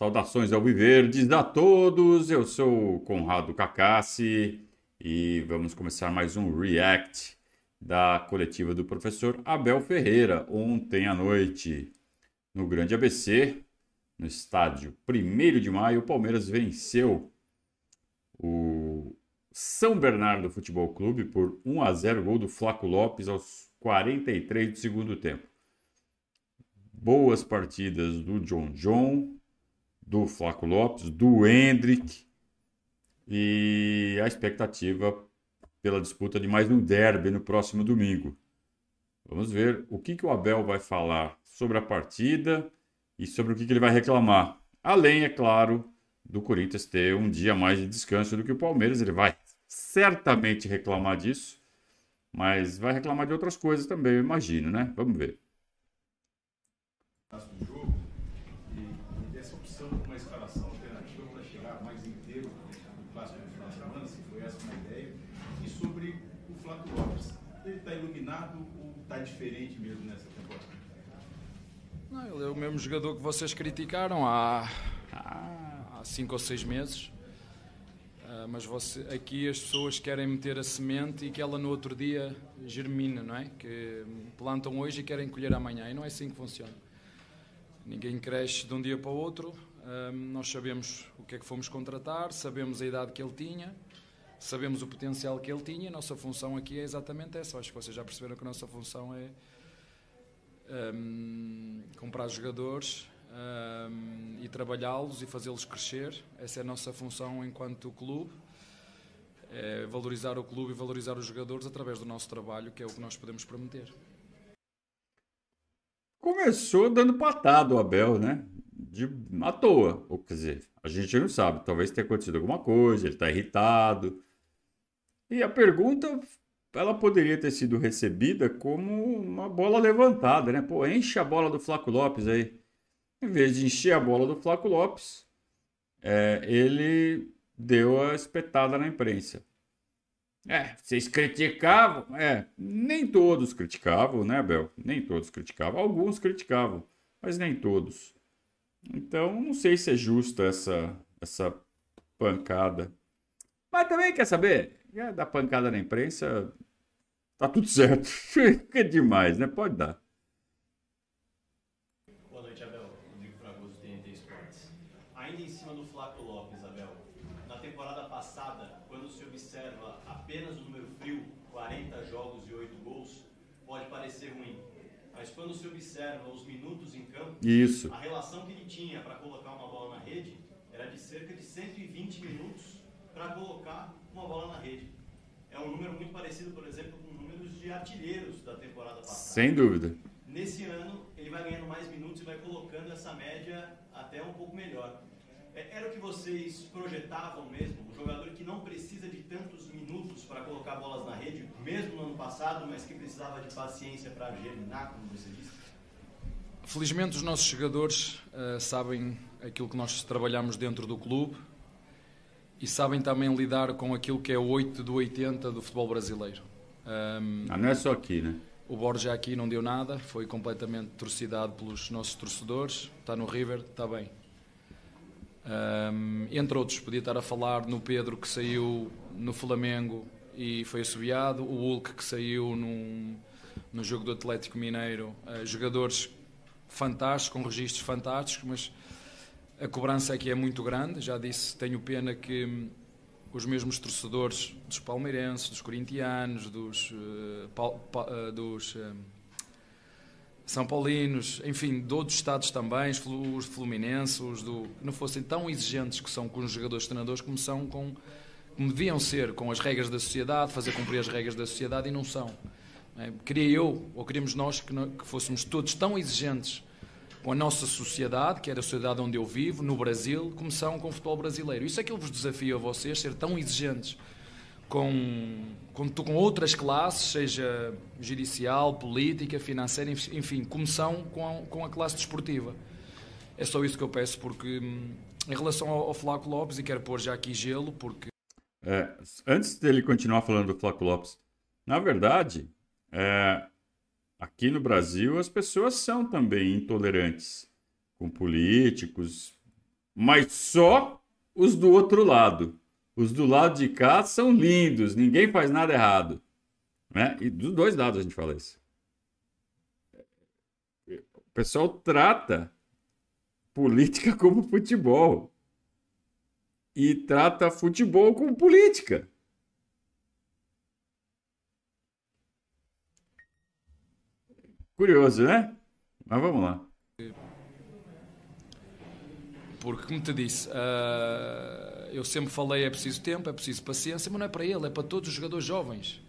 Saudações ao Viverdes a todos, eu sou o Conrado Cacassi e vamos começar mais um React da coletiva do professor Abel Ferreira, ontem à noite. No Grande ABC, no estádio 1 de maio, o Palmeiras venceu o São Bernardo Futebol Clube por 1 a 0 gol do Flaco Lopes aos 43 do segundo tempo. Boas partidas do John John, do Flaco Lopes, do Hendrick e a expectativa pela disputa de mais um derby no próximo domingo. Vamos ver o que, que o Abel vai falar sobre a partida e sobre o que, que ele vai reclamar. Além, é claro, do Corinthians ter um dia mais de descanso do que o Palmeiras. Ele vai certamente reclamar disso, mas vai reclamar de outras coisas também, eu imagino, né? Vamos ver. está diferente mesmo nessa temporada? Não, ele é o mesmo jogador que vocês criticaram há, há cinco ou seis meses. Uh, mas você, aqui as pessoas querem meter a semente e que ela no outro dia germina, não é? Que plantam hoje e querem colher amanhã. E não é assim que funciona. Ninguém cresce de um dia para o outro. Uh, nós sabemos o que é que fomos contratar, sabemos a idade que ele tinha sabemos o potencial que ele tinha. A nossa função aqui é exatamente essa. Acho que vocês já perceberam que a nossa função é um, comprar jogadores um, e trabalhá-los e fazê-los crescer. Essa é a nossa função enquanto clube. É valorizar o clube e valorizar os jogadores através do nosso trabalho, que é o que nós podemos prometer. Começou dando patada o Abel, né? De, à toa. Ou quer dizer, a gente não sabe. Talvez tenha acontecido alguma coisa, ele está irritado. E a pergunta, ela poderia ter sido recebida como uma bola levantada, né? Pô, enche a bola do Flaco Lopes aí. Em vez de encher a bola do Flaco Lopes, é, ele deu a espetada na imprensa. É, vocês criticavam? É, nem todos criticavam, né, Bel? Nem todos criticavam. Alguns criticavam, mas nem todos. Então, não sei se é justa essa, essa pancada. Mas também, quer saber? Já dá pancada na imprensa, tá tudo certo. Fica demais, né? Pode dar. Boa noite, Abel. Rodrigo Fragoso, TNT. Ainda em cima do Lopes, Abel. Na temporada passada, quando se observa apenas o número frio, 40 jogos e 8 gols, pode parecer ruim. Mas quando se observa os minutos em campo, Isso. a relação que ele tinha para colocar uma bola na rede era de cerca de 120 minutos para colocar uma bola na rede. É um número muito parecido, por exemplo, com números de artilheiros da temporada passada. Sem dúvida. Nesse ano, ele vai ganhando mais minutos e vai colocando essa média até um pouco melhor. É, era o que vocês projetavam mesmo? Um jogador que não precisa de tantos minutos para colocar bolas na rede, mesmo no ano passado, mas que precisava de paciência para germinar, como você disse? Felizmente, os nossos jogadores uh, sabem aquilo que nós trabalhamos dentro do clube e sabem também lidar com aquilo que é o 8 do 80 do futebol brasileiro. Um, ah, não é só aqui, né? O Borja aqui não deu nada, foi completamente torcidado pelos nossos torcedores. Está no River, está bem. Um, entre outros, podia estar a falar no Pedro que saiu no Flamengo e foi assobiado, o Hulk que saiu num, no jogo do Atlético Mineiro. Uh, jogadores fantásticos, com registros fantásticos, mas a cobrança aqui é muito grande, já disse, tenho pena que hum, os mesmos torcedores dos palmeirenses, dos corintianos, dos, uh, pa, pa, uh, dos uh, são paulinos, enfim, de outros estados também, os fluminenses, os do, não fossem tão exigentes que são com os jogadores treinadores como são com como deviam ser com as regras da sociedade, fazer cumprir as regras da sociedade e não são. É? Queria eu, ou queríamos nós, que, que fôssemos todos tão exigentes com a nossa sociedade, que é a sociedade onde eu vivo, no Brasil, começaram com o futebol brasileiro. Isso é que eu vos desafio a vocês, ser tão exigentes com, com, com outras classes, seja judicial, política, financeira, enfim, começam com a, com a classe desportiva. É só isso que eu peço, porque hum, em relação ao, ao Flaco Lopes, e quero pôr já aqui gelo, porque. É, antes dele continuar falando do Flaco Lopes, na verdade, é, Aqui no Brasil, as pessoas são também intolerantes com políticos, mas só os do outro lado. Os do lado de cá são lindos, ninguém faz nada errado. Né? E dos dois lados a gente fala isso. O pessoal trata política como futebol. E trata futebol como política. Curioso, né? Mas vamos lá. Porque, como te disse, uh, eu sempre falei é preciso tempo, é preciso paciência, mas não é para ele, é para todos os jogadores jovens.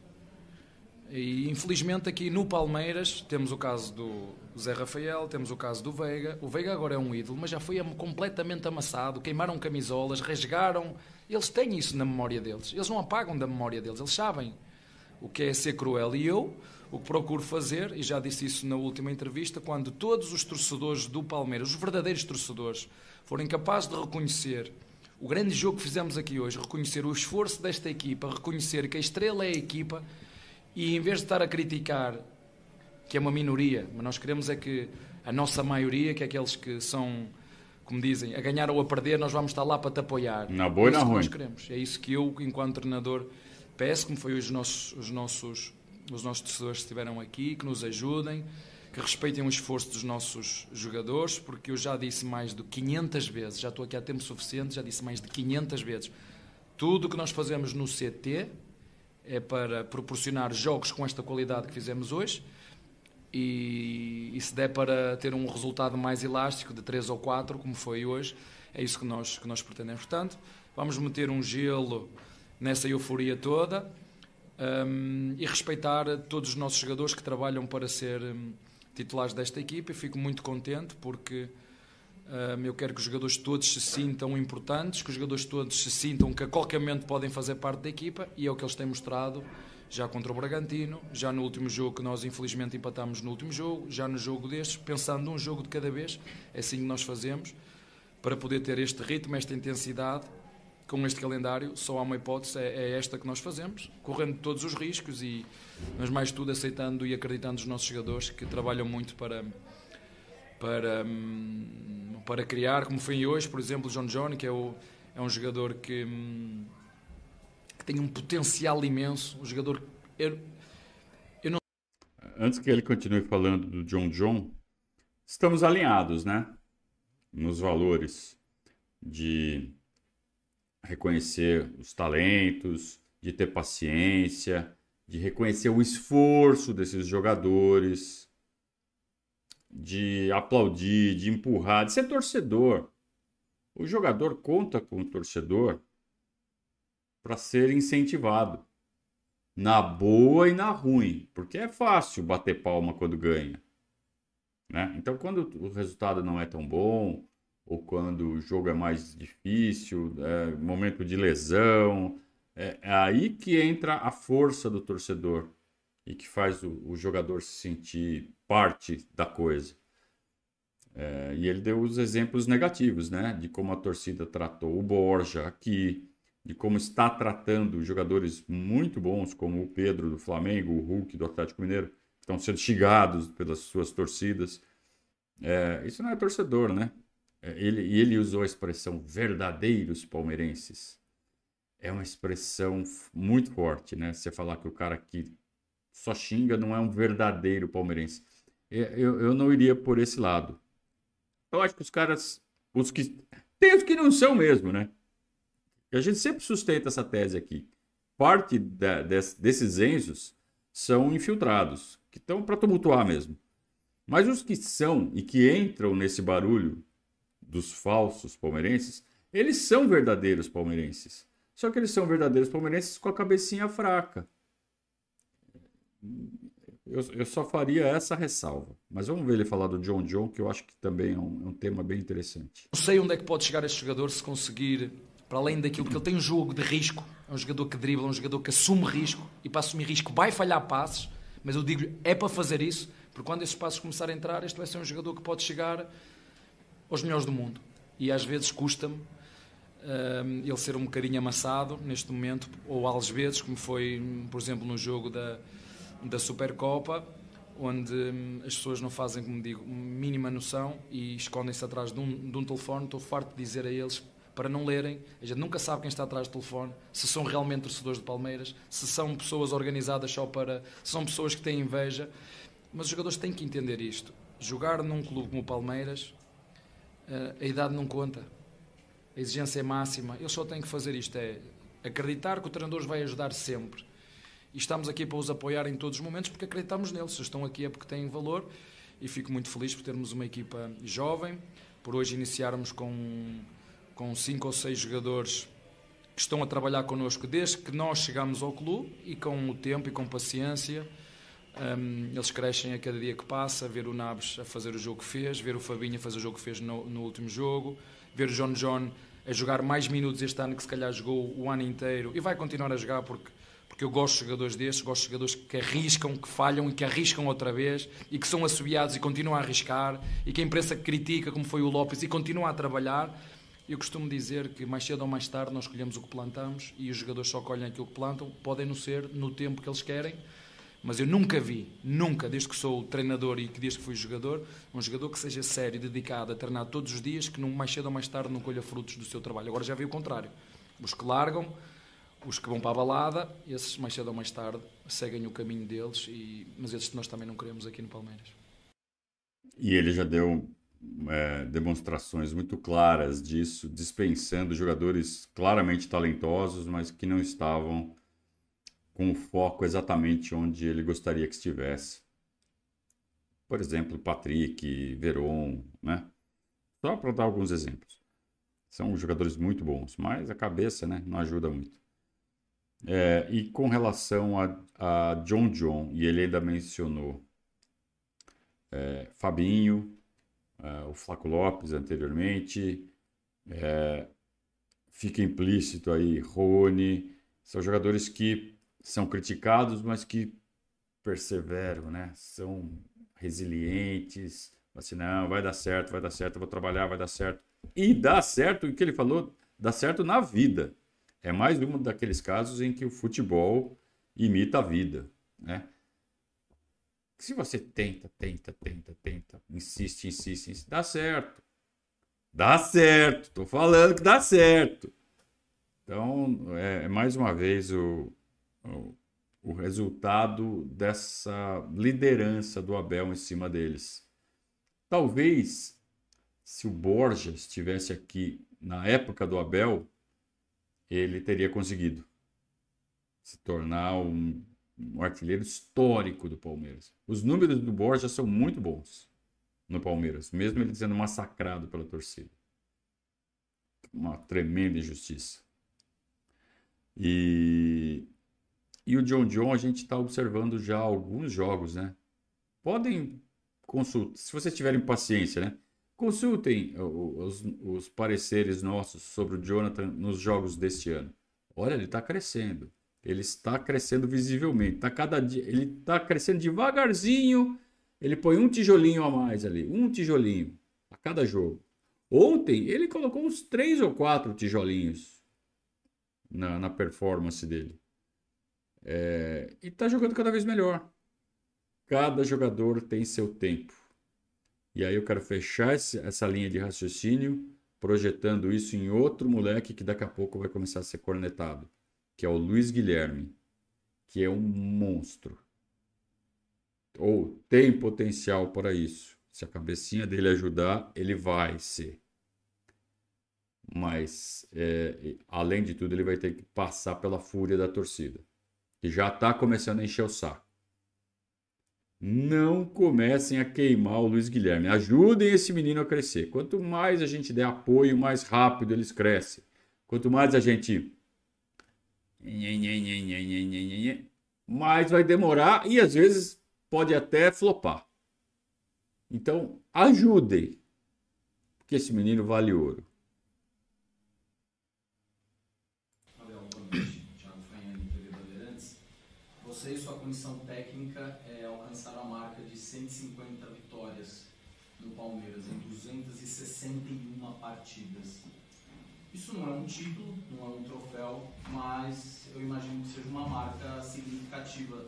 E infelizmente aqui no Palmeiras temos o caso do Zé Rafael, temos o caso do Veiga. O Veiga agora é um ídolo, mas já foi completamente amassado, queimaram camisolas, rasgaram. Eles têm isso na memória deles. Eles não apagam da memória deles, eles sabem o que é ser cruel. E eu, o que procuro fazer, e já disse isso na última entrevista, quando todos os torcedores do Palmeiras, os verdadeiros torcedores, forem capazes de reconhecer o grande jogo que fizemos aqui hoje, reconhecer o esforço desta equipa, reconhecer que a estrela é a equipa, e em vez de estar a criticar que é uma minoria, mas nós queremos é que a nossa maioria, que é aqueles que são, como dizem, a ganhar ou a perder, nós vamos estar lá para te apoiar. Na boa e é na ruim. nós queremos. É isso que eu, enquanto treinador, peço, como foi os nossos, os nossos, os nossos torcedores que estiveram aqui, que nos ajudem, que respeitem o esforço dos nossos jogadores, porque eu já disse mais de 500 vezes, já estou aqui há tempo suficiente, já disse mais de 500 vezes, tudo o que nós fazemos no CT é para proporcionar jogos com esta qualidade que fizemos hoje e, e, se der para ter um resultado mais elástico de 3 ou 4, como foi hoje, é isso que nós, que nós pretendemos. Portanto, vamos meter um gelo nessa euforia toda um, e respeitar todos os nossos jogadores que trabalham para ser um, titulares desta equipa. E fico muito contente porque um, eu quero que os jogadores todos se sintam importantes, que os jogadores todos se sintam que a qualquer momento podem fazer parte da equipa e é o que eles têm mostrado já contra o Bragantino, já no último jogo que nós infelizmente empatámos no último jogo, já no jogo destes, pensando num jogo de cada vez, é assim que nós fazemos, para poder ter este ritmo, esta intensidade, com este calendário, só há uma hipótese, é, é esta que nós fazemos, correndo todos os riscos, e, mas mais tudo aceitando e acreditando nos nossos jogadores que trabalham muito para, para, hum, para criar, como foi hoje, por exemplo, o John John, que é, o, é um jogador que hum, que tem um potencial imenso. Um jogador. Eu, eu não... Antes que ele continue falando do John John, estamos alinhados, né? Nos valores de reconhecer os talentos, de ter paciência, de reconhecer o esforço desses jogadores, de aplaudir, de empurrar, de ser torcedor. O jogador conta com o torcedor para ser incentivado. Na boa e na ruim, porque é fácil bater palma quando ganha. Né? Então, quando o resultado não é tão bom, ou quando o jogo é mais difícil, é, momento de lesão, é, é, aí que entra a força do torcedor e que faz o, o jogador se sentir parte da coisa. É, e ele deu os exemplos negativos, né? De como a torcida tratou o Borja aqui, de como está tratando jogadores muito bons, como o Pedro do Flamengo, o Hulk do Atlético Mineiro, que estão sendo xigados pelas suas torcidas. É, isso não é torcedor, né? É, ele, ele usou a expressão verdadeiros palmeirenses. É uma expressão muito forte, né? Você falar que o cara que só xinga não é um verdadeiro palmeirense. É, eu, eu não iria por esse lado. Eu acho que os caras, os que. Tem os que não são mesmo, né? A gente sempre sustenta essa tese aqui. Parte da, des, desses Enzos são infiltrados, que estão para tumultuar mesmo. Mas os que são e que entram nesse barulho dos falsos palmeirenses, eles são verdadeiros palmeirenses. Só que eles são verdadeiros palmeirenses com a cabecinha fraca. Eu, eu, só faria essa ressalva. Mas vamos ver ele falar do John John, que eu acho que também é um, é um tema bem interessante. Não sei onde é que pode chegar este jogador se conseguir para além daquilo que ele tem um jogo de risco, é um jogador que dribla, é um jogador que assume risco e para assumir risco vai falhar passes, mas eu digo é para fazer isso, porque quando esses passos começarem a entrar, este vai ser um jogador que pode chegar aos melhores do mundo. E às vezes custa-me um, ele ser um bocadinho amassado neste momento, ou às vezes, como foi, por exemplo, no jogo da, da Supercopa, onde hum, as pessoas não fazem, como digo, mínima noção e escondem-se atrás de um, de um telefone. Estou farto de dizer a eles para não lerem. A gente nunca sabe quem está atrás do telefone, se são realmente torcedores de Palmeiras, se são pessoas organizadas só para. se são pessoas que têm inveja. Mas os jogadores têm que entender isto. Jogar num clube como o Palmeiras, a idade não conta. A exigência é máxima. Eles só têm que fazer isto: é acreditar que o treinador os vai ajudar sempre e estamos aqui para os apoiar em todos os momentos porque acreditamos neles. Estão aqui é porque têm valor e fico muito feliz por termos uma equipa jovem, por hoje iniciarmos com, com cinco ou seis jogadores que estão a trabalhar connosco desde que nós chegamos ao clube e com o tempo e com paciência. Um, eles crescem a cada dia que passa, ver o Naves a fazer o jogo que fez, ver o Fabinho a fazer o jogo que fez no, no último jogo, ver o John John a jogar mais minutos este ano que se calhar jogou o ano inteiro e vai continuar a jogar porque porque eu gosto de jogadores destes, gosto de jogadores que arriscam, que falham e que arriscam outra vez e que são assobiados e continuam a arriscar e que a imprensa critica, como foi o Lopes, e continua a trabalhar. Eu costumo dizer que mais cedo ou mais tarde nós escolhemos o que plantamos e os jogadores só colhem aquilo que plantam, podem não ser no tempo que eles querem, mas eu nunca vi, nunca, desde que sou treinador e desde que fui jogador, um jogador que seja sério, dedicado a treinar todos os dias, que não, mais cedo ou mais tarde não colha frutos do seu trabalho. Agora já vi o contrário. Os que largam, os que vão para a balada, esses mais cedo ou mais tarde seguem o caminho deles, e, mas esses nós também não queremos aqui no Palmeiras. E ele já deu é, demonstrações muito claras disso, dispensando jogadores claramente talentosos, mas que não estavam com o foco exatamente onde ele gostaria que estivesse. Por exemplo, Patrick, Veron, né? Só para dar alguns exemplos. São jogadores muito bons, mas a cabeça né, não ajuda muito. É, e com relação a, a, John John, e ele ainda mencionou é, Fabinho, é, o Flaco Lopes anteriormente, é, fica implícito aí Rony, são jogadores que são criticados, mas que perseveram, né? São resilientes, assim, não, vai dar certo, vai dar certo, vou trabalhar, vai dar certo. E dá certo, o que ele falou, dá certo na vida é mais um daqueles casos em que o futebol imita a vida, né? Se você tenta, tenta, tenta, tenta, insiste, insiste, insiste, dá certo. Dá certo, tô falando que dá certo. Então, é, é mais uma vez o, o, resultado dessa liderança do Abel em cima deles. Talvez, se o Borja estivesse aqui na época do Abel, ele teria conseguido se tornar um, um artilheiro histórico do Palmeiras. Os números do Borja são muito bons no Palmeiras, mesmo ele sendo massacrado pela torcida. Uma tremenda injustiça. E, e o John John a gente está observando já alguns jogos, né? Podem consultar, se vocês tiverem paciência, né? Consultem os, os pareceres nossos sobre o Jonathan nos jogos deste ano. Olha, ele está crescendo. Ele está crescendo visivelmente. Tá cada dia, ele está crescendo devagarzinho. Ele põe um tijolinho a mais ali, um tijolinho a cada jogo. Ontem ele colocou uns três ou quatro tijolinhos na, na performance dele. É, e está jogando cada vez melhor. Cada jogador tem seu tempo. E aí eu quero fechar esse, essa linha de raciocínio projetando isso em outro moleque que daqui a pouco vai começar a ser cornetado, que é o Luiz Guilherme, que é um monstro. Ou tem potencial para isso. Se a cabecinha dele ajudar, ele vai ser. Mas, é, além de tudo, ele vai ter que passar pela fúria da torcida, que já está começando a encher o saco não comecem a queimar o Luiz Guilherme. Ajudem esse menino a crescer. Quanto mais a gente der apoio, mais rápido eles crescem. Quanto mais a gente. Mais vai demorar e às vezes pode até flopar. Então, ajudem. Porque esse menino vale ouro. Você e sua comissão técnica alcançaram a marca de 150 vitórias no Palmeiras em 261 partidas. Isso não é um título, não é um troféu, mas eu imagino que seja uma marca significativa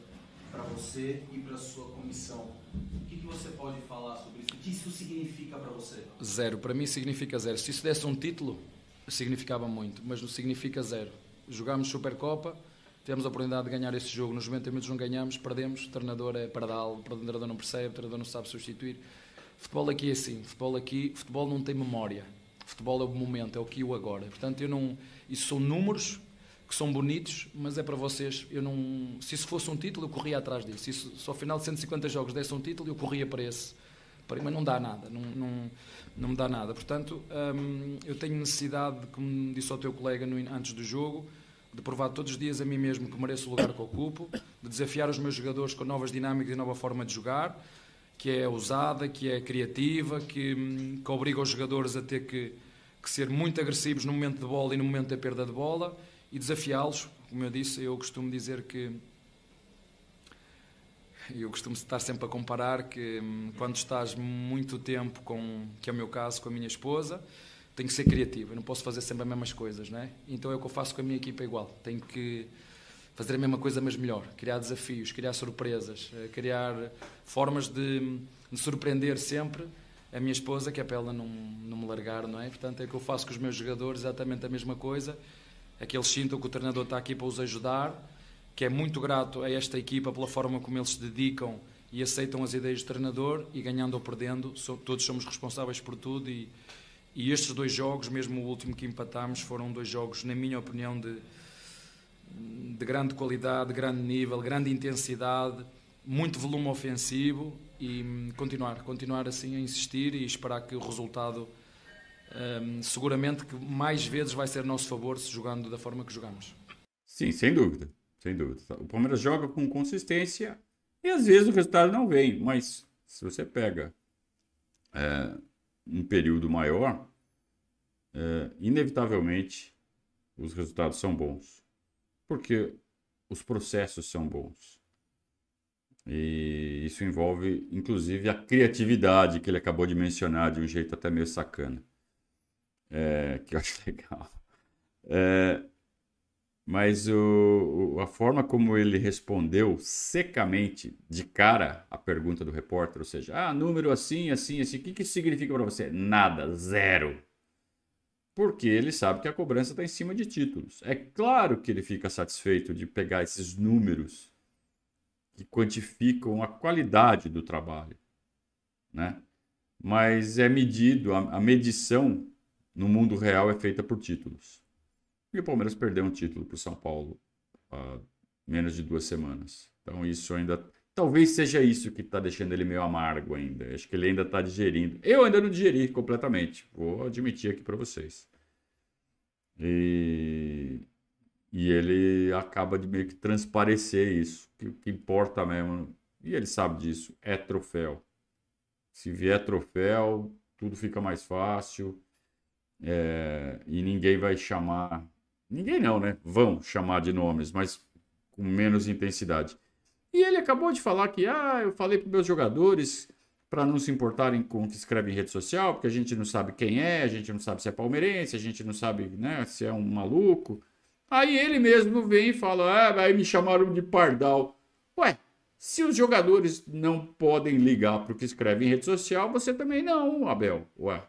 para você e para sua comissão. O que, que você pode falar sobre isso? O que isso significa para você? Zero. Para mim significa zero. Se isso desse um título, significava muito, mas não significa zero. Jogámos Supercopa, tivemos a oportunidade de ganhar esse jogo, nos 90 minutos não ganhamos, perdemos, o treinador é pardal, o treinador não percebe, o treinador não sabe substituir. Futebol aqui é assim, futebol aqui, futebol não tem memória. Futebol é o momento, é o aqui e o agora. Portanto, eu não, isso são números que são bonitos, mas é para vocês. Eu não, se isso fosse um título, eu corria atrás disso. Se, isso, se ao final de 150 jogos desse um título, eu corria para esse. Para, mas não dá nada, não, não, não me dá nada. Portanto, hum, eu tenho necessidade, como disse ao teu colega no, antes do jogo, de provar todos os dias a mim mesmo que mereço o lugar que ocupo, de desafiar os meus jogadores com novas dinâmicas e nova forma de jogar, que é ousada, que é criativa, que, hum, que obriga os jogadores a ter que, que ser muito agressivos no momento de bola e no momento da perda de bola e desafiá-los. Como eu disse, eu costumo dizer que. Eu costumo estar sempre a comparar que hum, quando estás muito tempo com, que é o meu caso, com a minha esposa, tenho que ser criativo. Eu não posso fazer sempre as mesmas coisas, não é? Então é o que eu faço com a minha equipa igual. Tenho que fazer a mesma coisa, mas melhor. Criar desafios, criar surpresas, eh, criar formas de, de surpreender sempre a minha esposa, que é para ela não, não me largar, não é? Portanto, é o que eu faço com os meus jogadores, exatamente a mesma coisa é que eles sintam que o treinador está aqui para os ajudar, que é muito grato a esta equipa pela forma como eles se dedicam e aceitam as ideias do treinador e ganhando ou perdendo, todos somos responsáveis por tudo e, e estes dois jogos, mesmo o último que empatámos, foram dois jogos, na minha opinião, de, de grande qualidade, de grande nível, grande intensidade, muito volume ofensivo e continuar, continuar assim a insistir e esperar que o resultado um, seguramente que mais vezes vai ser a nosso favor se jogando da forma que jogamos. Sim, sem dúvida. Sem dúvida. O Palmeiras joga com consistência e às vezes o resultado não vem, mas se você pega é, um período maior, é, inevitavelmente os resultados são bons. Porque os processos são bons. E isso envolve, inclusive, a criatividade que ele acabou de mencionar de um jeito até meio sacana é, que eu acho legal. É, mas o, a forma como ele respondeu secamente, de cara, a pergunta do repórter, ou seja, ah, número assim, assim, assim, o que, que isso significa para você? Nada, zero. Porque ele sabe que a cobrança está em cima de títulos. É claro que ele fica satisfeito de pegar esses números que quantificam a qualidade do trabalho, né? Mas é medido, a, a medição no mundo real é feita por títulos. E o Palmeiras perdeu um título para o São Paulo há menos de duas semanas. Então isso ainda. Talvez seja isso que está deixando ele meio amargo ainda. Acho que ele ainda está digerindo. Eu ainda não digeri completamente. Vou admitir aqui para vocês. E... e ele acaba de meio que transparecer isso. Que o que importa mesmo, e ele sabe disso, é troféu. Se vier troféu, tudo fica mais fácil é, e ninguém vai chamar. Ninguém não, né? Vão chamar de nomes, mas com menos intensidade. E ele acabou de falar que, ah, eu falei para meus jogadores para não se importarem com o que escreve em rede social, porque a gente não sabe quem é, a gente não sabe se é palmeirense, a gente não sabe né, se é um maluco. Aí ele mesmo vem e fala, ah, aí me chamaram de pardal. Ué, se os jogadores não podem ligar para o que escreve em rede social, você também não, Abel. Ué,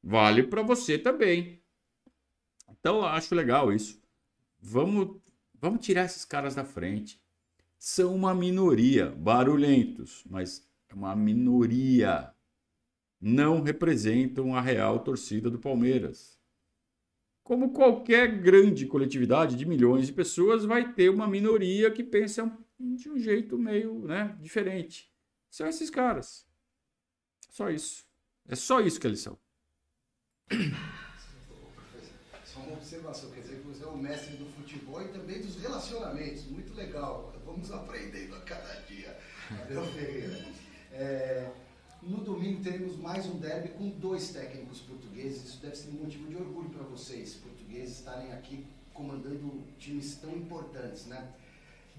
vale para você também. Então eu acho legal isso. Vamos, vamos tirar esses caras da frente. São uma minoria, barulhentos, mas é uma minoria. Não representam a real torcida do Palmeiras. Como qualquer grande coletividade de milhões de pessoas, vai ter uma minoria que pensa de um jeito meio né, diferente. São esses caras. Só isso. É só isso que eles são. Observação, quer dizer que você é o mestre do futebol e também dos relacionamentos. Muito legal. Vamos aprendendo a cada dia. Abel Ferreira. É, no domingo teremos mais um derby com dois técnicos portugueses. Isso deve ser um motivo de orgulho para vocês, portugueses, estarem aqui comandando times tão importantes, né?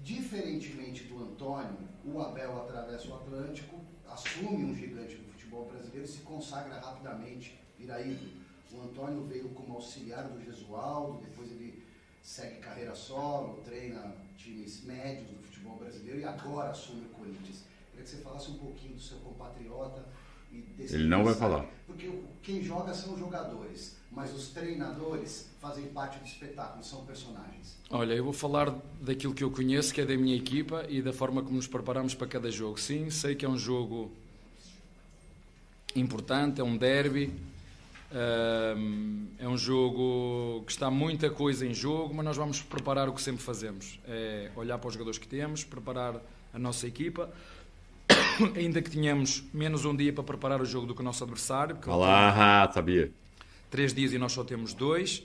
Diferentemente do Antônio, o Abel atravessa o Atlântico, assume um gigante do futebol brasileiro e se consagra rapidamente Iraído. O Antônio veio como auxiliar do Gesualdo, depois ele segue carreira solo, treina times médios do futebol brasileiro e agora assume o Corinthians. Queria que você falasse um pouquinho do seu compatriota e desse Ele não vai falar. Porque quem joga são os jogadores, mas os treinadores fazem parte do espetáculo, são personagens. Olha, eu vou falar daquilo que eu conheço, que é da minha equipa e da forma como nos preparamos para cada jogo. Sim, sei que é um jogo importante, é um derby, é um jogo que está muita coisa em jogo, mas nós vamos preparar o que sempre fazemos: é olhar para os jogadores que temos, preparar a nossa equipa. Ainda que tenhamos menos um dia para preparar o jogo do que o nosso adversário. Olá, sabia. Três dias e nós só temos dois.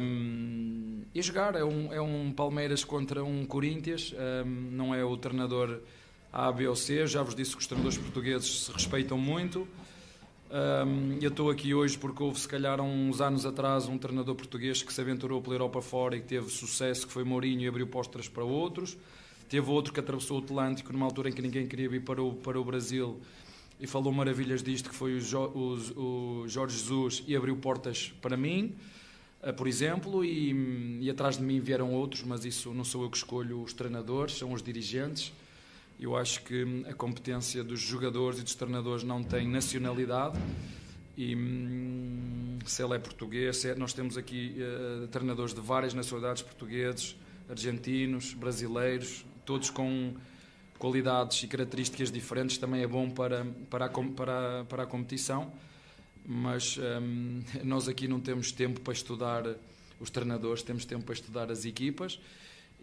Um, e jogar é um, é um Palmeiras contra um Corinthians, um, não é o treinador A, B ou C. Já vos disse que os treinadores portugueses se respeitam muito. Um, eu estou aqui hoje porque houve, se calhar, uns anos atrás, um treinador português que se aventurou pela Europa fora e que teve sucesso, que foi Mourinho, e abriu postas para outros. Teve outro que atravessou o Atlântico numa altura em que ninguém queria vir para o, para o Brasil e falou maravilhas disto, que foi o, jo, o, o Jorge Jesus e abriu portas para mim, uh, por exemplo, e, e atrás de mim vieram outros, mas isso não sou eu que escolho os treinadores, são os dirigentes. Eu acho que a competência dos jogadores e dos treinadores não tem nacionalidade. E hum, se ele é português, é, nós temos aqui uh, treinadores de várias nacionalidades portugueses, argentinos, brasileiros, todos com qualidades e características diferentes, também é bom para, para, a, para, para a competição. Mas hum, nós aqui não temos tempo para estudar os treinadores, temos tempo para estudar as equipas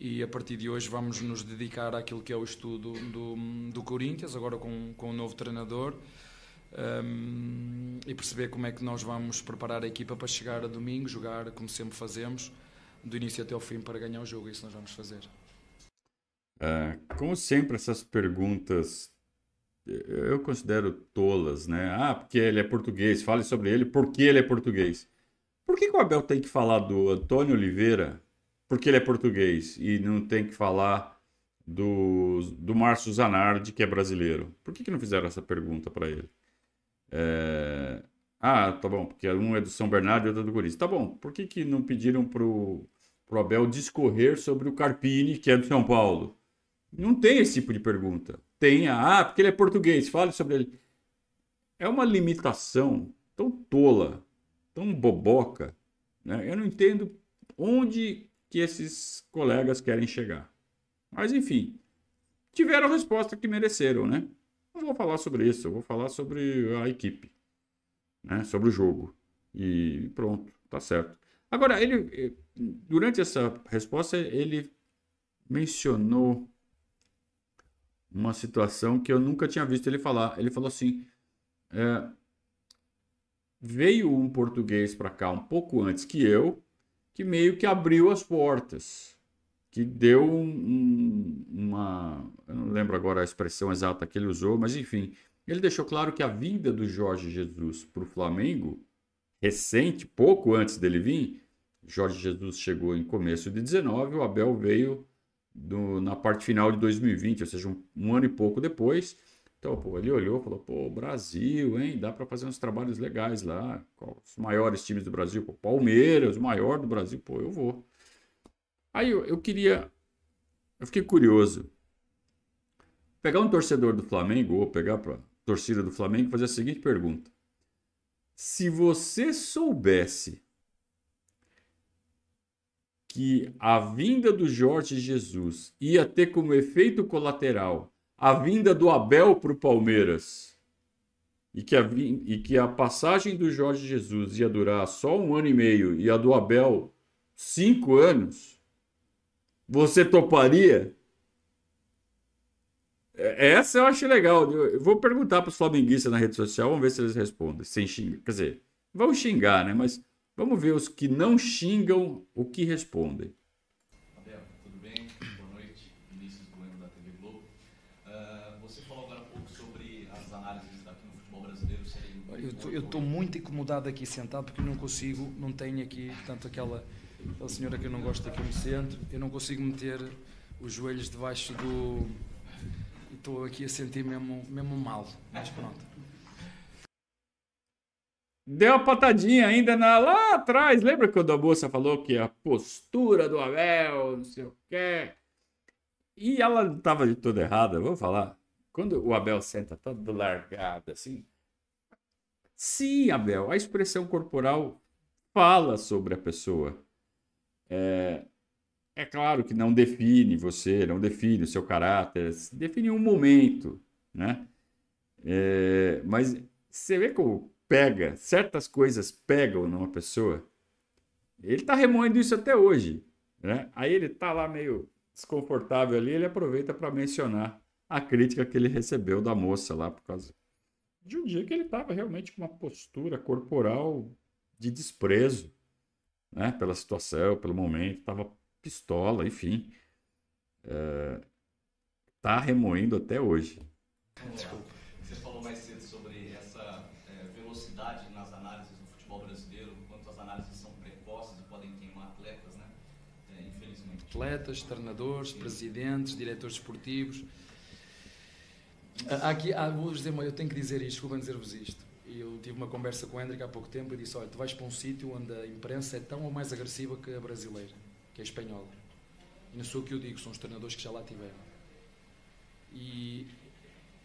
e a partir de hoje vamos nos dedicar àquilo que é o estudo do, do Corinthians, agora com, com um novo treinador, um, e perceber como é que nós vamos preparar a equipa para chegar a domingo, jogar como sempre fazemos, do início até ao fim para ganhar o jogo, é isso nós vamos fazer. É, como sempre, essas perguntas eu considero tolas, né? Ah, porque ele é português, fale sobre ele, por que ele é português. Por que, que o Abel tem que falar do Antônio Oliveira porque ele é português e não tem que falar do, do Márcio Zanardi, que é brasileiro? Por que, que não fizeram essa pergunta para ele? É... Ah, tá bom, porque um é do São Bernardo e outro é do Corinthians. Tá bom, por que, que não pediram pro, pro Abel discorrer sobre o Carpini, que é do São Paulo? Não tem esse tipo de pergunta. Tem, ah, porque ele é português, fale sobre ele. É uma limitação tão tola, tão boboca. Né? Eu não entendo onde que esses colegas querem chegar. Mas enfim, tiveram a resposta que mereceram, né? Não vou falar sobre isso, eu vou falar sobre a equipe, né? Sobre o jogo. E pronto, tá certo. Agora, ele eh, durante essa resposta ele mencionou uma situação que eu nunca tinha visto ele falar. Ele falou assim: é, veio um português para cá um pouco antes que eu, que meio que abriu as portas, que deu um, uma. Eu não lembro agora a expressão exata que ele usou, mas enfim, ele deixou claro que a vinda do Jorge Jesus para o Flamengo, recente, pouco antes dele vir, Jorge Jesus chegou em começo de 19, o Abel veio do, na parte final de 2020, ou seja, um, um ano e pouco depois. Então, pô, ele olhou e falou: pô, Brasil, hein? Dá para fazer uns trabalhos legais lá. Os maiores times do Brasil, pô, Palmeiras, o maior do Brasil, pô, eu vou. Aí eu, eu queria. Eu fiquei curioso. Pegar um torcedor do Flamengo, ou pegar para torcida do Flamengo e fazer a seguinte pergunta: Se você soubesse que a vinda do Jorge Jesus ia ter como efeito colateral a vinda do Abel para o Palmeiras e que, a, e que a passagem do Jorge Jesus ia durar só um ano e meio e a do Abel cinco anos, você toparia? É, essa eu acho legal. Eu vou perguntar para os flamenguistas na rede social, vamos ver se eles respondem. Sem xingar. Quer dizer, vão xingar, né? Mas vamos ver os que não xingam o que respondem. Eu estou muito incomodado aqui sentado porque não consigo, não tenho aqui, portanto, aquela, aquela senhora que eu não gosto eu me sento, eu não consigo meter os joelhos debaixo do. Estou aqui a sentir mesmo, mesmo mal, mas pronto. deu uma patadinha ainda na, lá atrás. Lembra quando a moça falou que a postura do Abel, não sei o quê? E ela estava de toda errada, vou falar. Quando o Abel senta todo largado assim. Sim, Abel, a expressão corporal fala sobre a pessoa. É, é claro que não define você, não define o seu caráter, define um momento, né? É, mas você vê como pega, certas coisas pegam numa pessoa. Ele tá remoendo isso até hoje, né? Aí ele tá lá meio desconfortável ali, ele aproveita para mencionar a crítica que ele recebeu da moça lá por causa de um dia que ele estava realmente com uma postura corporal de desprezo, né? Pela situação, pelo momento, tava pistola, enfim. É, tá remoendo até hoje. Desculpa. Você falou mais cedo sobre essa é, velocidade nas análises do futebol brasileiro, quanto as análises são precoces e podem queimar atletas, né? É, infelizmente. Atletas, treinadores, presidentes, diretores esportivos. Aqui, ah, vou dizer, eu tenho que dizer isto, desculpa dizer-vos isto. Eu tive uma conversa com o Hendrick há pouco tempo e disse: Olha, tu vais para um sítio onde a imprensa é tão ou mais agressiva que a brasileira, que a espanhola. E não sou o que eu digo, são os treinadores que já lá tiveram. E,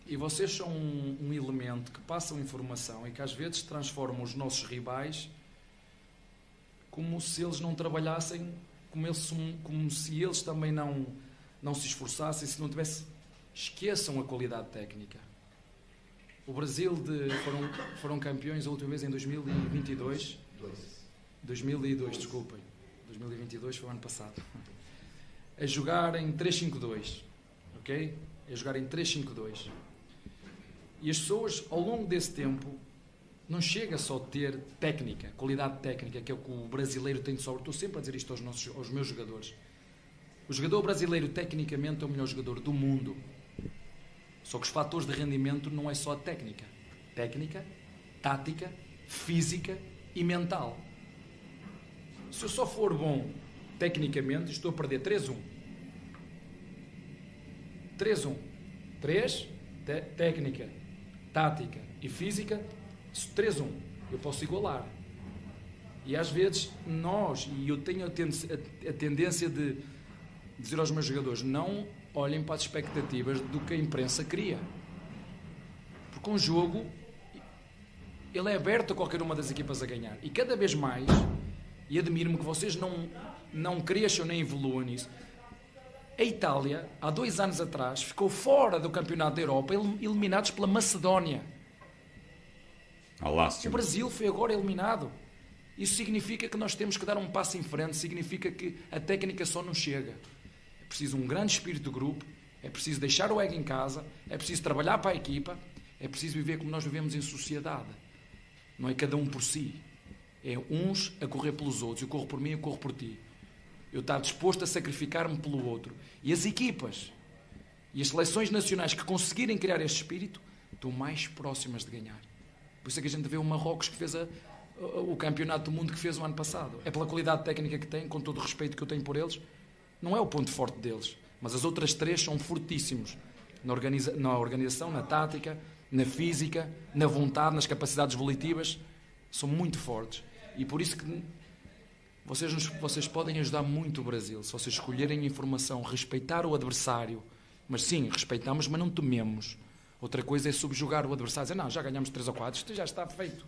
e vocês são um, um elemento que passam informação e que às vezes transformam os nossos rivais como se eles não trabalhassem, como, eles, como se eles também não, não se esforçassem, se não tivesse. Esqueçam a qualidade técnica. O Brasil de, foram, foram campeões a última vez em 2022. 2002, desculpem. 2022 foi o ano passado. A jogar em 3-5-2. Ok? A jogar em 3-5-2. E as pessoas, ao longo desse tempo, não chega só a ter técnica, qualidade técnica, que é o que o brasileiro tem de sobra. Estou sempre a dizer isto aos, nossos, aos meus jogadores. O jogador brasileiro, tecnicamente, é o melhor jogador do mundo. Só que os fatores de rendimento não é só técnica. Técnica, tática, física e mental. Se eu só for bom tecnicamente, estou a perder 3-1. 3-1. 3, técnica, tática e física, 3-1. Eu posso igualar. E às vezes nós, e eu tenho a tendência de dizer aos meus jogadores, não olhem para as expectativas do que a imprensa cria. Porque um jogo, ele é aberto a qualquer uma das equipas a ganhar. E cada vez mais, e admiro-me que vocês não, não cresçam nem evoluam nisso, a Itália, há dois anos atrás, ficou fora do Campeonato da Europa, eliminados pela Macedónia. O Brasil foi agora eliminado. Isso significa que nós temos que dar um passo em frente, significa que a técnica só não chega. É preciso um grande espírito de grupo, é preciso deixar o ego em casa, é preciso trabalhar para a equipa, é preciso viver como nós vivemos em sociedade. Não é cada um por si. É uns a correr pelos outros. Eu corro por mim, eu corro por ti. Eu estar disposto a sacrificar-me pelo outro. E as equipas e as seleções nacionais que conseguirem criar este espírito estão mais próximas de ganhar. Por isso é que a gente vê o Marrocos que fez a, o campeonato do mundo que fez o ano passado. É pela qualidade técnica que tem, com todo o respeito que eu tenho por eles, não é o ponto forte deles. Mas as outras três são fortíssimos na, organiza na organização, na tática, na física, na vontade, nas capacidades volitivas. São muito fortes. E por isso que vocês, nos, vocês podem ajudar muito o Brasil se vocês escolherem informação, respeitar o adversário. Mas sim, respeitamos, mas não tememos. Outra coisa é subjugar o adversário, dizer, não, já ganhamos 3 ou 4, isto já está feito.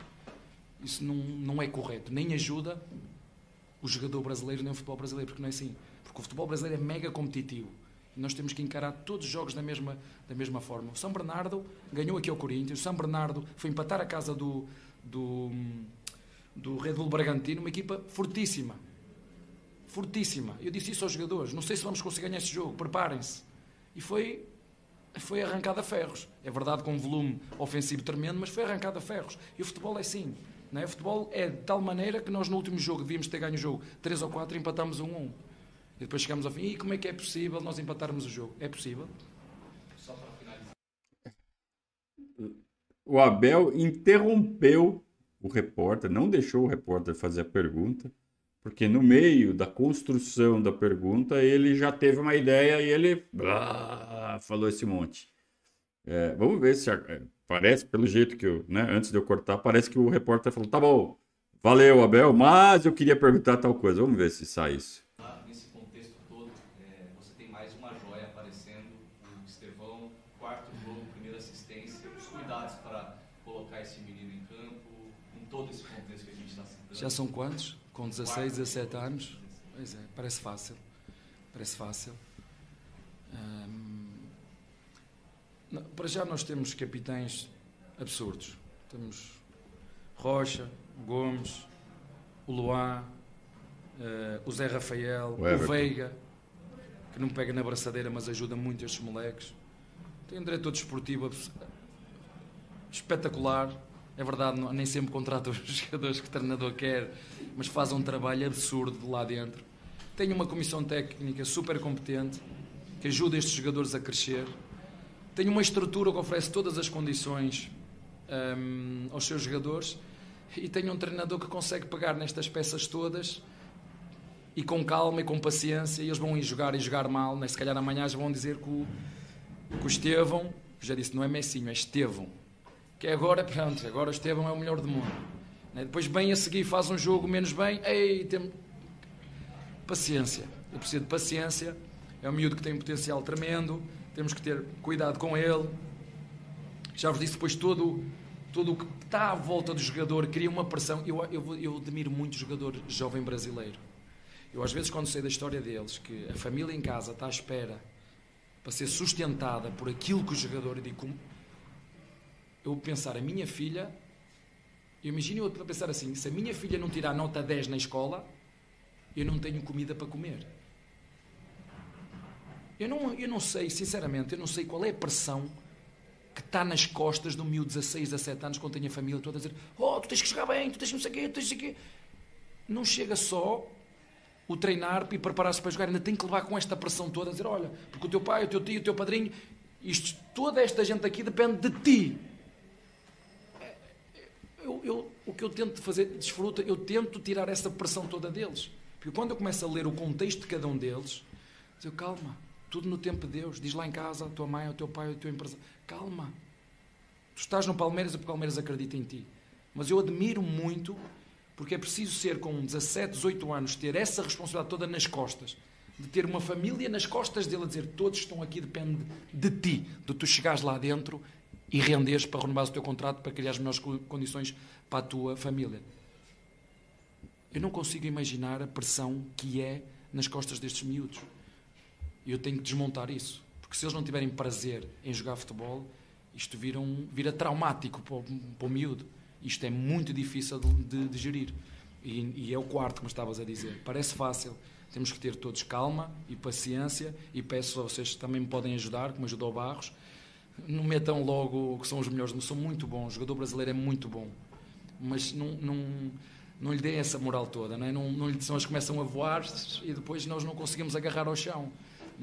Isso não, não é correto, nem ajuda o jogador brasileiro nem o futebol brasileiro, porque não é assim. Porque o futebol brasileiro é mega competitivo. E nós temos que encarar todos os jogos da mesma, da mesma forma. O São Bernardo ganhou aqui ao Corinthians, o São Bernardo foi empatar a casa do, do, do Red Bull Bragantino, uma equipa fortíssima. Fortíssima. Eu disse isso aos jogadores. Não sei se vamos conseguir ganhar esse jogo, preparem-se. E foi, foi arrancado a ferros. É verdade com um volume ofensivo tremendo, mas foi arrancado a ferros. E o futebol é assim. Não é? O futebol é de tal maneira que nós no último jogo devíamos ter ganho o jogo 3 ou 4 e empatamos 1 um 1. Um. E depois chegamos ao fim. E como é que é possível nós empatarmos o jogo? É possível? Só para finalizar. O Abel interrompeu o repórter, não deixou o repórter fazer a pergunta, porque no meio da construção da pergunta ele já teve uma ideia e ele falou esse monte. É, vamos ver se parece, pelo jeito que eu, né, antes de eu cortar, parece que o repórter falou: tá bom, valeu, Abel, mas eu queria perguntar tal coisa. Vamos ver se sai isso. Nesse contexto todo, é, você tem mais uma joia aparecendo, o Estevão, quarto jogo, primeira assistência, os cuidados para colocar esse menino em campo, com todo esse contexto que a gente está citando. Já são quantos? Com 16, 17 anos? Pois é, parece fácil. Parece fácil. Hum, para já nós temos capitães absurdos. Temos Rocha, Gomes, o Luá, uh, o Zé Rafael, O o. Veiga, que não pega na braçadeira, mas ajuda muito estes moleques. Tem um diretor desportivo espetacular. É verdade, nem sempre contrata os jogadores que o treinador quer, mas faz um trabalho absurdo de lá dentro. Tem uma comissão técnica super competente que ajuda estes jogadores a crescer. Tem uma estrutura que oferece todas as condições hum, aos seus jogadores e tem um treinador que consegue pegar nestas peças todas e com calma e com paciência. E eles vão ir jogar e jogar mal, né? se calhar amanhã já vão dizer que o, que o Estevão, já disse, não é Messinho, é Estevão, que é agora, pronto, agora o Estevão é o melhor do mundo. né? Depois, bem a seguir, faz um jogo menos bem, ei, tem... paciência. Eu preciso de paciência. É um miúdo que tem um potencial tremendo, temos que ter cuidado com ele. Já vos disse, depois todo, todo o que está à volta do jogador cria uma pressão. Eu, eu, eu admiro muito o jogador jovem brasileiro. Eu, às vezes, quando sei da história deles, que a família em casa está à espera para ser sustentada por aquilo que o jogador digo, eu pensar, a minha filha, eu imagino eu pensar assim: se a minha filha não tirar nota 10 na escola, eu não tenho comida para comer. Eu não, eu não sei, sinceramente, eu não sei qual é a pressão que está nas costas miúdo de 16, 17 anos, quando tem a família toda a dizer: Oh, tu tens que jogar bem, tu tens não sei o quê, tu tens não. Não chega só o treinar e preparar-se para jogar, ainda tem que levar com esta pressão toda a dizer: Olha, porque o teu pai, o teu tio, o teu padrinho, isto, toda esta gente aqui depende de ti. Eu, eu- o que eu tento fazer, desfruta, eu tento tirar essa pressão toda deles. Porque quando eu começo a ler o contexto de cada um deles, digo, calma, tudo no tempo de Deus. Diz lá em casa, a tua mãe, o teu pai, o teu empresário. Calma. Tu estás no Palmeiras e o Palmeiras acredita em ti. Mas eu admiro muito, porque é preciso ser com 17, 18 anos, ter essa responsabilidade toda nas costas. De ter uma família nas costas dele a dizer todos estão aqui, depende de ti, de tu chegares lá dentro e renderes para renovar o teu contrato para criar as melhores co- condições para a tua família. Eu não consigo imaginar a pressão que é nas costas destes miúdos. Eu tenho que desmontar isso. Porque se eles não tiverem prazer em jogar futebol, isto vira, um, vira traumático para o, para o miúdo. Isto é muito difícil de, de- gerir. E, e é o quarto, como estavas a dizer. Parece fácil. Temos que ter todos calma e paciência. E peço a vocês que também me podem ajudar, como ajudou Barros. Não metam logo que são os melhores. São muito bons. O jogador brasileiro é muito bom. Mas não, não, não lhe deem essa moral toda. Não é? não, não lhe, senão eles começam a voar e depois nós não conseguimos agarrar ao chão.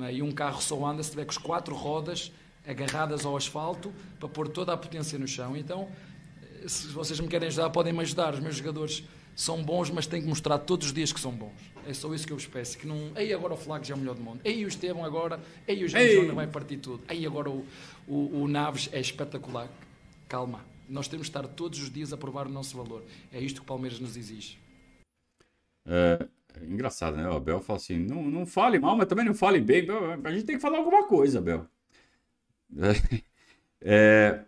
é? E um carro só anda se tiver com as quatro rodas agarradas ao asfalto para pôr toda a potência no chão. Então, se vocês me querem ajudar, podem me ajudar. Os meus jogadores são bons, mas têm que mostrar todos os dias que são bons. É só isso que eu vos peço. Que não... Ei, agora o Flaco já é o melhor do mundo. Ei, o Estevão agora. Ei, o. Jona vai partir tudo. Ei, agora o, o, o Naves é espetacular. Calma. Nós temos de estar todos os dias a provar o nosso valor. É isto que o Palmeiras nos exige. É, é engraçado, né? O Abel fala assim: não, não fale mal, mas também não fale bem. A gente tem que falar alguma coisa, Abel. É,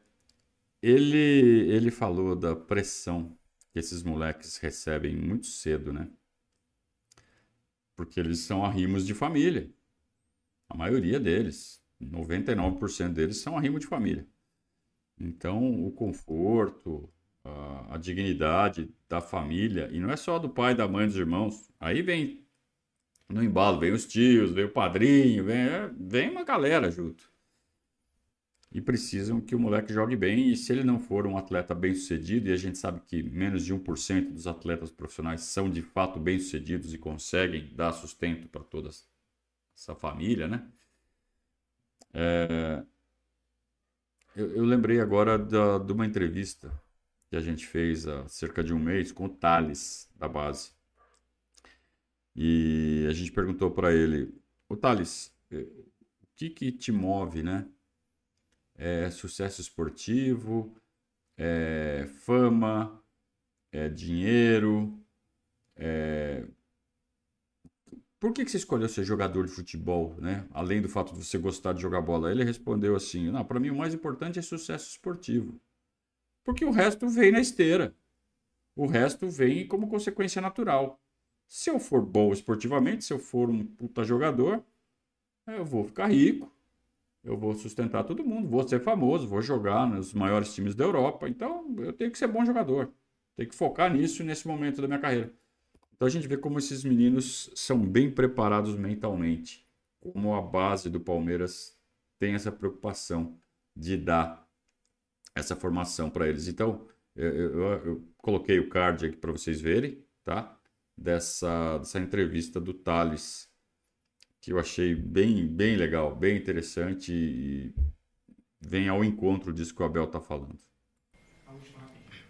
ele, ele falou da pressão que esses moleques recebem muito cedo, né? Porque eles são arrimos de família. A maioria deles, 99% deles, são arrimo de família. Então, o conforto, a, a dignidade da família, e não é só do pai, da mãe, dos irmãos. Aí vem no embalo, vem os tios, vem o padrinho, vem, é, vem uma galera junto. E precisam que o moleque jogue bem, e se ele não for um atleta bem-sucedido, e a gente sabe que menos de 1% dos atletas profissionais são de fato bem-sucedidos e conseguem dar sustento para toda essa família, né? É, eu, eu lembrei agora da, de uma entrevista que a gente fez há cerca de um mês com o Thales, da base. E a gente perguntou para ele, o Thales, eh, o que que te move, né? É sucesso esportivo, é fama, é dinheiro. É... Por que, que você escolheu ser jogador de futebol, né? Além do fato de você gostar de jogar bola. Ele respondeu assim: Não, para mim o mais importante é sucesso esportivo. Porque o resto vem na esteira. O resto vem como consequência natural. Se eu for bom esportivamente, se eu for um puta jogador, eu vou ficar rico, eu vou sustentar todo mundo, vou ser famoso, vou jogar nos maiores times da Europa. Então, eu tenho que ser bom jogador. Tenho que focar nisso nesse momento da minha carreira. Então a gente vê como esses meninos são bem preparados mentalmente. Como a base do Palmeiras tem essa preocupação de dar essa formação para eles. Então, eu, eu, eu, coloquei o card aqui para vocês verem, tá? Dessa, dessa entrevista do Thales que eu achei bem, bem legal, bem interessante e vem ao encontro disso que o Abel está falando.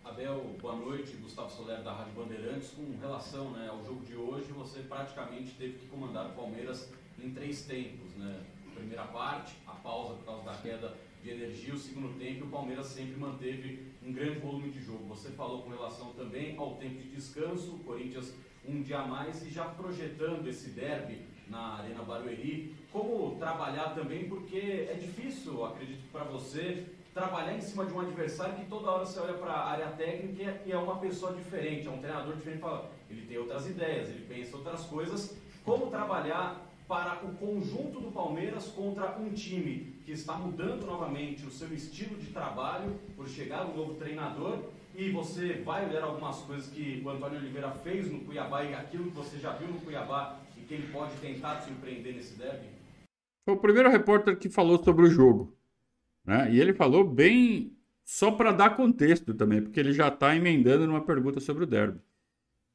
Abel, boa noite. Gustavo Soler da Rádio Bandeirantes. Com relação né, ao jogo de hoje, você praticamente teve que comandar o Palmeiras em três tempos. Né? Primeira parte, a pausa por causa da queda de energia, o segundo tempo, o Palmeiras sempre manteve um grande volume de jogo. Você falou com relação também ao tempo de descanso, o Corinthians um dia a mais e já projetando esse derby na Arena Barueri. Como trabalhar também, porque é difícil, acredito para você, trabalhar em cima de um adversário que toda hora você olha para a área técnica e é uma pessoa diferente, é um treinador diferente, fala, ele tem outras ideias, ele pensa outras coisas. Como trabalhar para o conjunto do Palmeiras contra um time que está mudando novamente o seu estilo de trabalho por chegar um novo treinador e você vai olhar algumas coisas que o Antônio Oliveira fez no Cuiabá e aquilo que você já viu no Cuiabá que ele pode tentar surpreender nesse derby? Foi o primeiro repórter que falou sobre o jogo. Né? E ele falou bem só para dar contexto também, porque ele já está emendando numa pergunta sobre o derby.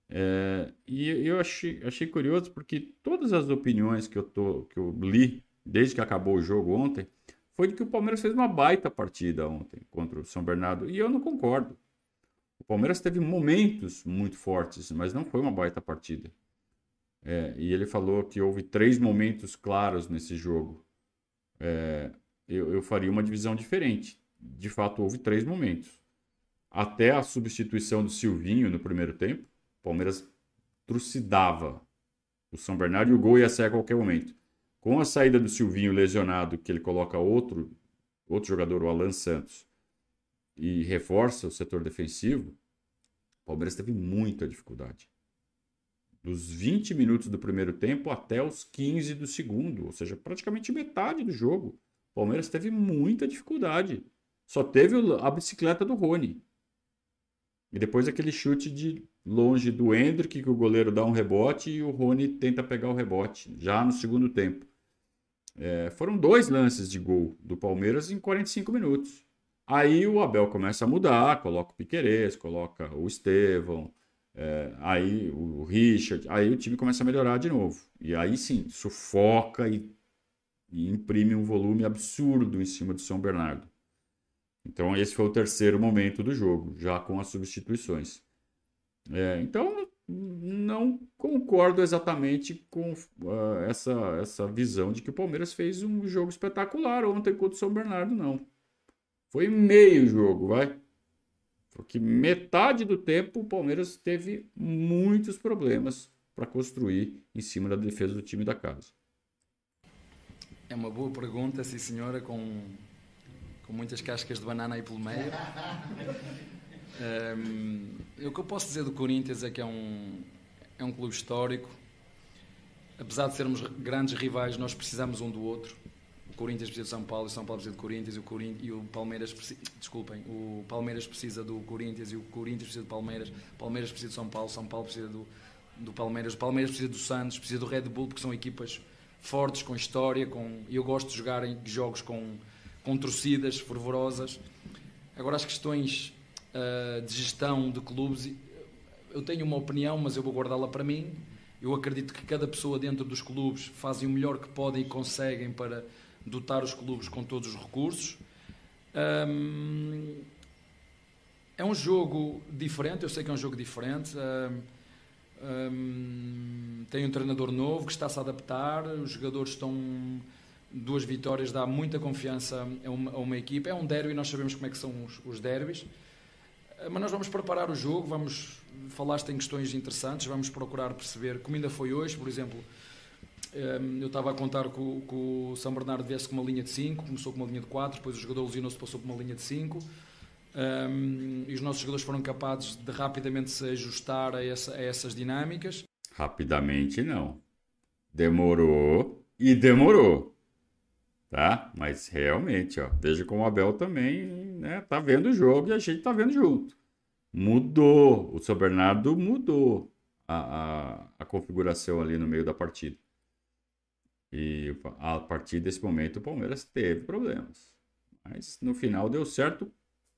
É, e eu achei, achei curioso porque todas as opiniões que eu, tô, que eu li desde que acabou o jogo ontem foi de que o Palmeiras fez uma baita partida ontem contra o São Bernardo. E eu não concordo. O Palmeiras teve momentos muito fortes, mas não foi uma baita partida. É, e ele falou que houve três momentos claros nesse jogo. É, eu, eu faria uma divisão diferente. De fato, houve três momentos. Até a substituição do Silvinho no primeiro tempo, o Palmeiras trucidava o São Bernardo e o gol ia sair a qualquer momento. Com a saída do Silvinho lesionado, que ele coloca outro, outro jogador, o Alan Santos, e reforça o setor defensivo, o Palmeiras teve muita dificuldade dos 20 minutos do primeiro tempo até os 15 do segundo, ou seja, praticamente metade do jogo. O Palmeiras teve muita dificuldade. Só teve a bicicleta do Rony. E depois aquele chute de longe do Hendrick, que o goleiro dá um rebote e o Rony tenta pegar o rebote, já no segundo tempo. É, foram dois lances de gol do Palmeiras em 45 minutos. Aí o Abel começa a mudar, coloca o Piquerez, coloca o Estevão, é, aí o Richard, aí o time começa a melhorar de novo. E aí sim, sufoca e, e imprime um volume absurdo em cima do São Bernardo. Então esse foi o terceiro momento do jogo, já com as substituições. É, então não concordo exatamente com uh, essa, essa visão de que o Palmeiras fez um jogo espetacular ontem contra o São Bernardo, não. Foi meio jogo, vai. Porque metade do tempo o Palmeiras teve muitos problemas para construir em cima da defesa do time da casa. É uma boa pergunta, sim senhora, com, com muitas cascas de banana aí pelo meio. um, o que eu posso dizer do Corinthians é que é um, é um clube histórico. Apesar de sermos grandes rivais, nós precisamos um do outro. O Corinthians precisa de São Paulo, o São Paulo precisa de Corinthians o, Corinthians, e o Palmeiras precisa, desculpem, o Palmeiras precisa do Corinthians e o Corinthians precisa do Palmeiras, o Palmeiras precisa de São Paulo, São Paulo precisa do, do Palmeiras, o Palmeiras precisa do Santos, precisa do Red Bull, porque são equipas fortes, com história, com, eu gosto de jogar em jogos com, com torcidas fervorosas. Agora as questões uh, de gestão de clubes, eu tenho uma opinião, mas eu vou guardá-la para mim. Eu acredito que cada pessoa dentro dos clubes fazem o melhor que podem e conseguem para dotar os clubes com todos os recursos. Um, é um jogo diferente, eu sei que é um jogo diferente. Um, tem um treinador novo que está-se a adaptar, os jogadores estão duas vitórias dá muita confiança a uma, a uma equipa. É um derby, nós sabemos como é que são os, os derbys. Eh, mas nós vamos preparar o jogo, vamos falaste em questões interessantes, vamos procurar perceber como ainda foi hoje, por exemplo. Ehm, eu estava a contar que o, que o São Bernardo viesse com uma linha de 5, começou com uma linha de 4, depois o jogador lesionou-se passou por uma linha de 5. Um, ehm, e os nossos jogadores foram capazes de rapidamente se ajustar a, essa, a essas dinâmicas. Rapidamente não. Demorou e demorou. Tá? Mas realmente, ó, veja como o Abel também né, tá vendo o jogo e a gente tá vendo junto. Mudou. O São Bernardo mudou a, a, a configuração ali no meio da partida. E a partir desse momento o Palmeiras teve problemas. Mas no final deu certo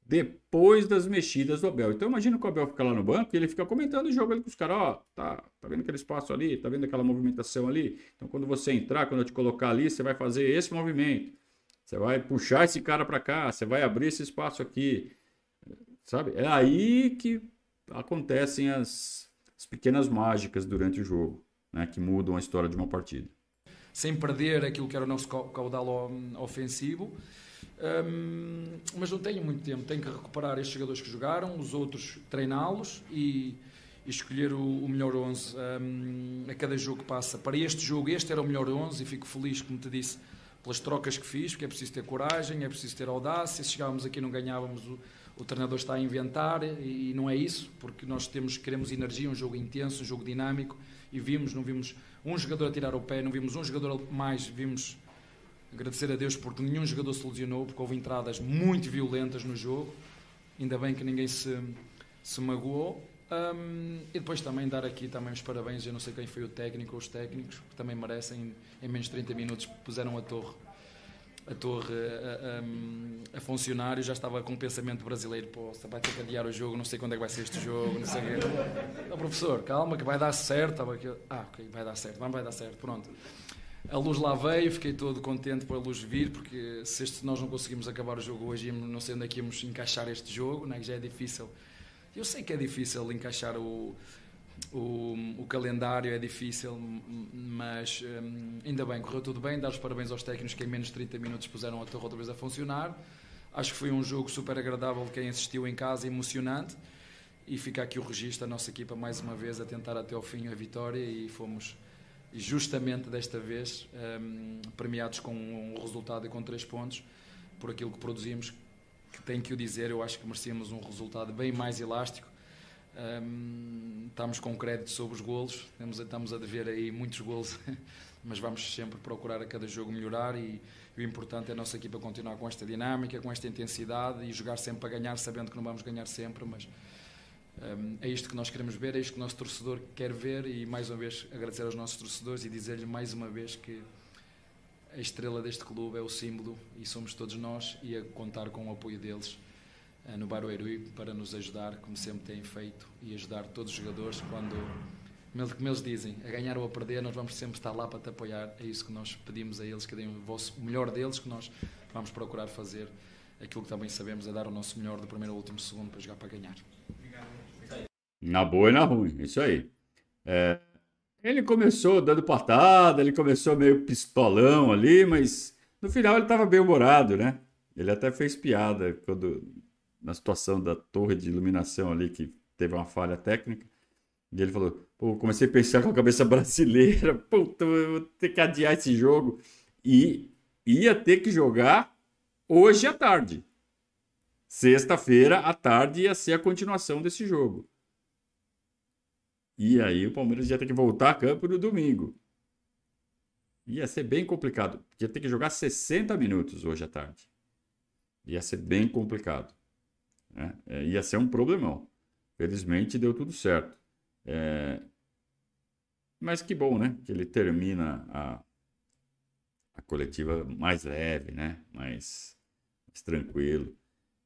depois das mexidas do Abel. Então imagina que o Abel fica lá no banco e ele fica comentando o jogo ali com os caras, ó, oh, tá, tá vendo aquele espaço ali, tá vendo aquela movimentação ali? Então quando você entrar, quando eu te colocar ali, você vai fazer esse movimento. Você vai puxar esse cara para cá, você vai abrir esse espaço aqui. Sabe? É aí que acontecem as, as pequenas mágicas durante o jogo, né, que mudam a história de uma partida. Sem perder aquilo que era o nosso caudal ofensivo, um, mas não tenho muito tempo. Tenho que recuperar estes jogadores que jogaram, os outros treiná-los e, e, escolher o, o melhor 11 um, a cada jogo que passa. Para este jogo, este era o melhor 11 e fico feliz, como te disse, pelas trocas que fiz, porque é preciso ter coragem, é preciso ter audácia. Se chegávamos aqui e não ganhávamos, o, o treinador está a inventar e, e não é isso, porque nós temos, queremos energia, um jogo intenso, um jogo dinâmico e vimos, não vimos um jogador a tirar o pé, não vimos um jogador mais, vimos Agradecer a Deus porque nenhum jogador se lesionou, porque houve entradas muito violentas no jogo. Ainda bem que ninguém se, se magoou. Um, e depois também dar aqui também os parabéns, eu não sei quem foi o técnico ou os técnicos, que também merecem, em menos de 30 minutos, puseram a torre a torre a, a, a funcionar, eu já estava com o pensamento brasileiro, pô, vai ter que adiar o jogo, não sei quando é que vai ser este jogo, não sei o quê. Professor, calma que vai dar certo. Ah, ok, vai dar certo, vai dar certo, pronto. A luz lá veio, fiquei todo contente por a luz vir, porque se este, nós não conseguimos acabar o jogo hoje, não sei onde é que íamos encaixar este jogo, né, que já é difícil. Eu sei que é difícil encaixar o, o, o calendário, é difícil, mas hum, ainda bem, correu tudo bem. Dar os parabéns aos técnicos que em menos de 30 minutos puseram a torre outra vez a funcionar. Acho que foi um jogo super agradável de quem assistiu em casa, emocionante. E fica aqui o registro, a nossa equipa mais uma vez a tentar até ao fim a vitória e fomos justamente desta vez um, premiados com um resultado e com três pontos por aquilo que produzimos que tenho que o dizer, eu acho que merecíamos um resultado bem mais elástico um, estamos com crédito sobre os golos. Estamos, estamos a dever aí muitos golos mas vamos sempre procurar a cada jogo melhorar e, e o importante é a nossa equipa continuar com esta dinâmica, com esta intensidade e jogar sempre para ganhar, sabendo que não vamos ganhar sempre, mas um, é isto que nós queremos ver, é isto que o nosso torcedor quer ver e mais uma vez agradecer aos nossos torcedores e dizer-lhe mais uma vez que a estrela deste clube é o símbolo e somos todos nós e a contar com o apoio deles no Barueri para nos ajudar, como sempre têm feito, e ajudar todos os jogadores quando, como eles dizem, a ganhar ou a perder, nós vamos sempre estar lá para te apoiar. É isso que nós pedimos a eles, que deem o, vosso, o melhor deles, que nós vamos procurar fazer aquilo que também sabemos, é dar o nosso melhor do primeiro ao último segundo para jogar para ganhar. Na boa e na ruim, isso aí. É, ele começou dando patada, ele começou meio pistolão ali, mas no final ele estava bem humorado, né? Ele até fez piada quando na situação da torre de iluminação ali que teve uma falha técnica. E ele falou: Pô, comecei a pensar com a cabeça brasileira, puta, vou ter que adiar esse jogo. E ia ter que jogar hoje à tarde. Sexta-feira à tarde ia ser a continuação desse jogo. E aí o Palmeiras ia ter que voltar a campo no domingo. Ia ser bem complicado. Ia ter que jogar 60 minutos hoje à tarde. Ia ser bem complicado. Né? É, ia ser um problemão. Felizmente deu tudo certo. É... Mas que bom, né? Que ele termina a, a coletiva mais leve, né? Mais, mais tranquilo.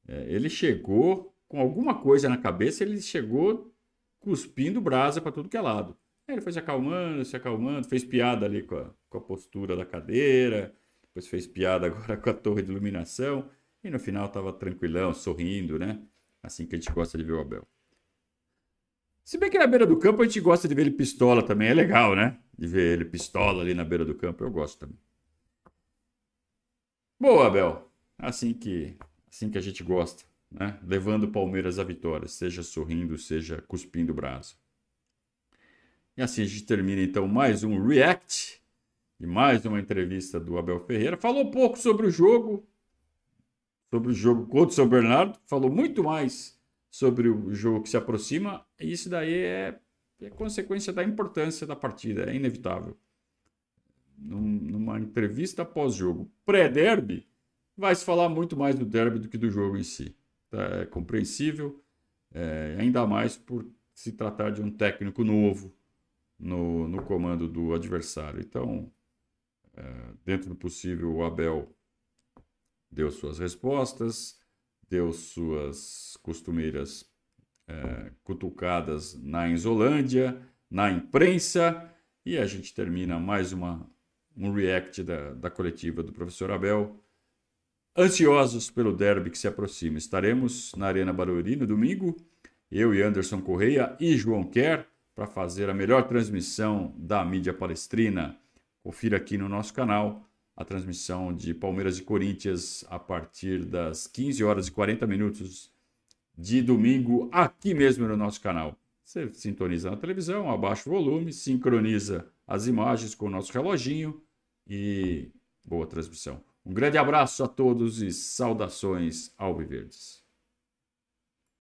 É, ele chegou com alguma coisa na cabeça, ele chegou cuspindo brasa para tudo que é lado. Aí ele foi se acalmando, se acalmando, fez piada ali com a, com a postura da cadeira, depois fez piada agora com a torre de iluminação, e no final estava tranquilão, sorrindo, né? Assim que a gente gosta de ver o Abel. Se bem que na beira do campo a gente gosta de ver ele pistola também, é legal, né? De ver ele pistola ali na beira do campo, eu gosto também. Boa, Abel. Assim que, assim que a gente gosta, né? Levando o Palmeiras à vitória, seja sorrindo, seja cuspindo o braço. E assim a gente termina então mais um React e mais uma entrevista do Abel Ferreira. Falou pouco sobre o jogo, sobre o jogo contra o São Bernardo, falou muito mais sobre o jogo que se aproxima. E isso daí é, é consequência da importância da partida, é inevitável numa entrevista pós-jogo pré-derby, vai se falar muito mais do derby do que do jogo em si. Tá? É compreensível, é, ainda mais por se tratar de um técnico novo no, no comando do adversário. Então, é, dentro do possível, o Abel deu suas respostas, deu suas costumeiras é, cutucadas na Insolândia, na imprensa, e a gente termina mais uma um react da, da coletiva do professor Abel. Ansiosos pelo derby que se aproxima. Estaremos na Arena Barueri no domingo, eu e Anderson Correia e João Quer, para fazer a melhor transmissão da mídia palestrina. Confira aqui no nosso canal a transmissão de Palmeiras e Corinthians a partir das 15 horas e 40 minutos de domingo, aqui mesmo no nosso canal. Você sintoniza na televisão, abaixa o volume, sincroniza as imagens com o nosso reloginho e boa transmissão. Um grande abraço a todos e saudações alviverdes.